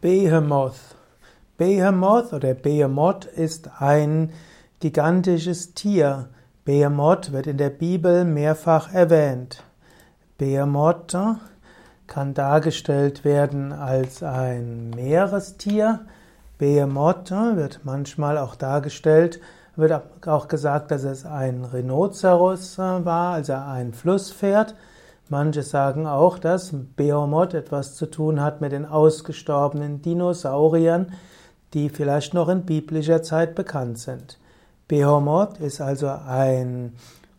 Behemoth. Behemoth oder Behemoth ist ein gigantisches Tier. Behemoth wird in der Bibel mehrfach erwähnt. Behemoth kann dargestellt werden als ein Meerestier. Behemoth wird manchmal auch dargestellt, wird auch gesagt, dass es ein Rhinoceros war, also ein Flusspferd. Manche sagen auch, dass Behemoth etwas zu tun hat mit den ausgestorbenen Dinosauriern, die vielleicht noch in biblischer Zeit bekannt sind. Behemoth ist also ein,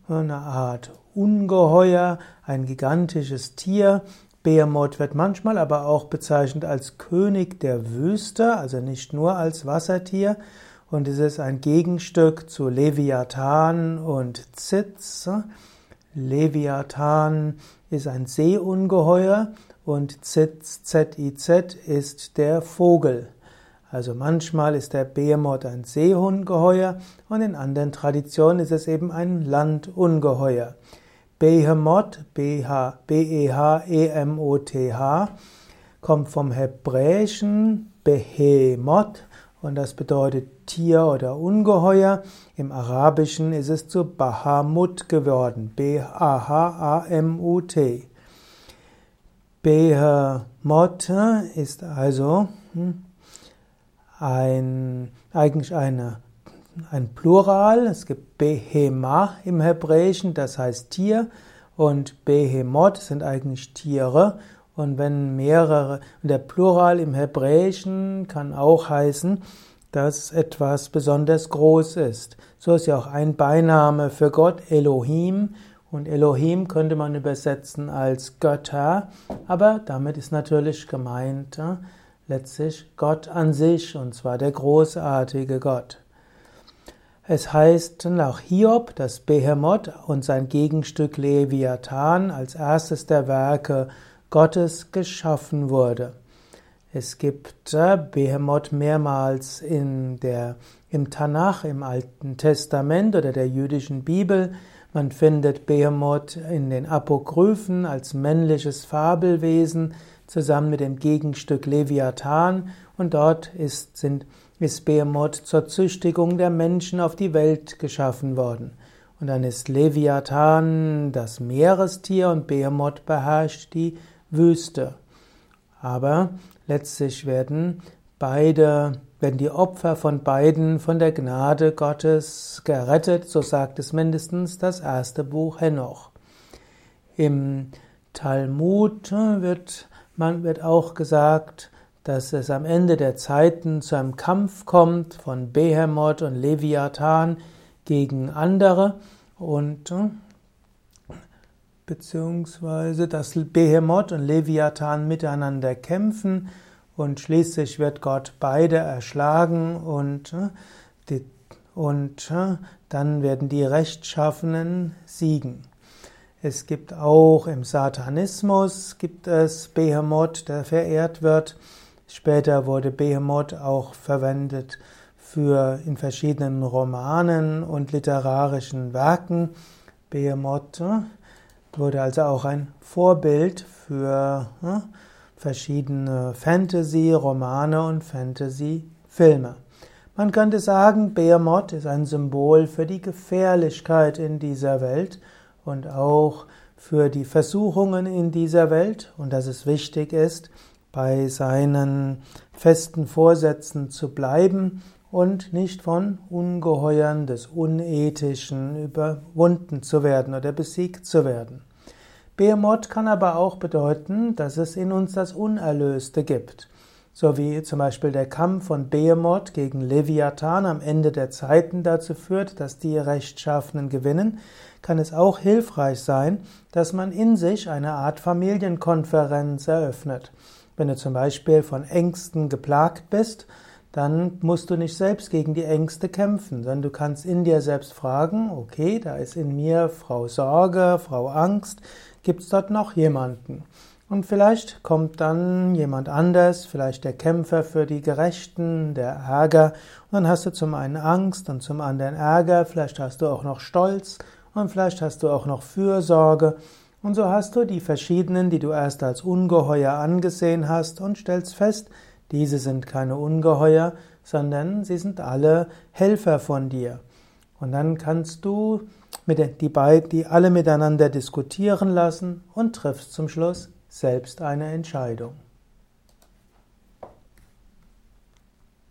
eine Art Ungeheuer, ein gigantisches Tier. Behemoth wird manchmal aber auch bezeichnet als König der Wüste, also nicht nur als Wassertier. Und es ist ein Gegenstück zu Leviathan und Zitz. Leviathan ist ein Seeungeheuer und Zitz, Z-I-Z ist der Vogel. Also manchmal ist der Behemoth ein Seehungeheuer und in anderen Traditionen ist es eben ein Landungeheuer. Behemoth, B-E-H-E-M-O-T-H, kommt vom Hebräischen Behemoth und das bedeutet Tier oder Ungeheuer. Im Arabischen ist es zu Bahamut geworden. B-A-H-A-M-U-T. Behemoth ist also hm, ein, eigentlich eine, ein Plural. Es gibt Behema im Hebräischen, das heißt Tier, und Behemoth sind eigentlich Tiere. Und wenn mehrere, der Plural im Hebräischen kann auch heißen, dass etwas besonders groß ist. So ist ja auch ein Beiname für Gott Elohim. Und Elohim könnte man übersetzen als Götter, aber damit ist natürlich gemeint, letztlich Gott an sich, und zwar der großartige Gott. Es heißt nach Hiob, dass Behemoth und sein Gegenstück Leviathan als erstes der Werke Gottes geschaffen wurde. Es gibt Behemoth mehrmals in der, im Tanach, im Alten Testament oder der jüdischen Bibel. Man findet Behemoth in den Apokryphen als männliches Fabelwesen zusammen mit dem Gegenstück Leviathan und dort ist, sind, ist Behemoth zur Züchtigung der Menschen auf die Welt geschaffen worden. Und dann ist Leviathan das Meerestier und Behemoth beherrscht die Wüste. Aber letztlich werden beide, werden die Opfer von beiden von der Gnade Gottes gerettet, so sagt es mindestens das erste Buch Henoch. Im Talmud wird man wird auch gesagt, dass es am Ende der Zeiten zu einem Kampf kommt von Behemoth und Leviathan gegen andere und beziehungsweise dass Behemoth und Leviathan miteinander kämpfen und schließlich wird Gott beide erschlagen und, äh, und äh, dann werden die Rechtschaffenen siegen. Es gibt auch im Satanismus gibt es Behemoth, der verehrt wird. Später wurde Behemoth auch verwendet für in verschiedenen Romanen und literarischen Werken. Behemoth äh, wurde also auch ein Vorbild für äh, verschiedene Fantasy-Romane und Fantasy-Filme. Man könnte sagen, Behemoth ist ein Symbol für die Gefährlichkeit in dieser Welt und auch für die Versuchungen in dieser Welt und dass es wichtig ist, bei seinen festen Vorsätzen zu bleiben und nicht von Ungeheuern des Unethischen überwunden zu werden oder besiegt zu werden. Behemoth kann aber auch bedeuten, dass es in uns das Unerlöste gibt. So wie zum Beispiel der Kampf von Behemoth gegen Leviathan am Ende der Zeiten dazu führt, dass die Rechtschaffenen gewinnen, kann es auch hilfreich sein, dass man in sich eine Art Familienkonferenz eröffnet. Wenn du zum Beispiel von Ängsten geplagt bist, dann musst du nicht selbst gegen die Ängste kämpfen, sondern du kannst in dir selbst fragen, okay, da ist in mir Frau Sorge, Frau Angst, gibt es dort noch jemanden? Und vielleicht kommt dann jemand anders, vielleicht der Kämpfer für die Gerechten, der Ärger, und dann hast du zum einen Angst und zum anderen Ärger, vielleicht hast du auch noch Stolz und vielleicht hast du auch noch Fürsorge. Und so hast du die verschiedenen, die du erst als ungeheuer angesehen hast und stellst fest, diese sind keine Ungeheuer, sondern sie sind alle Helfer von dir. Und dann kannst du mit die, beiden, die alle miteinander diskutieren lassen und triffst zum Schluss selbst eine Entscheidung.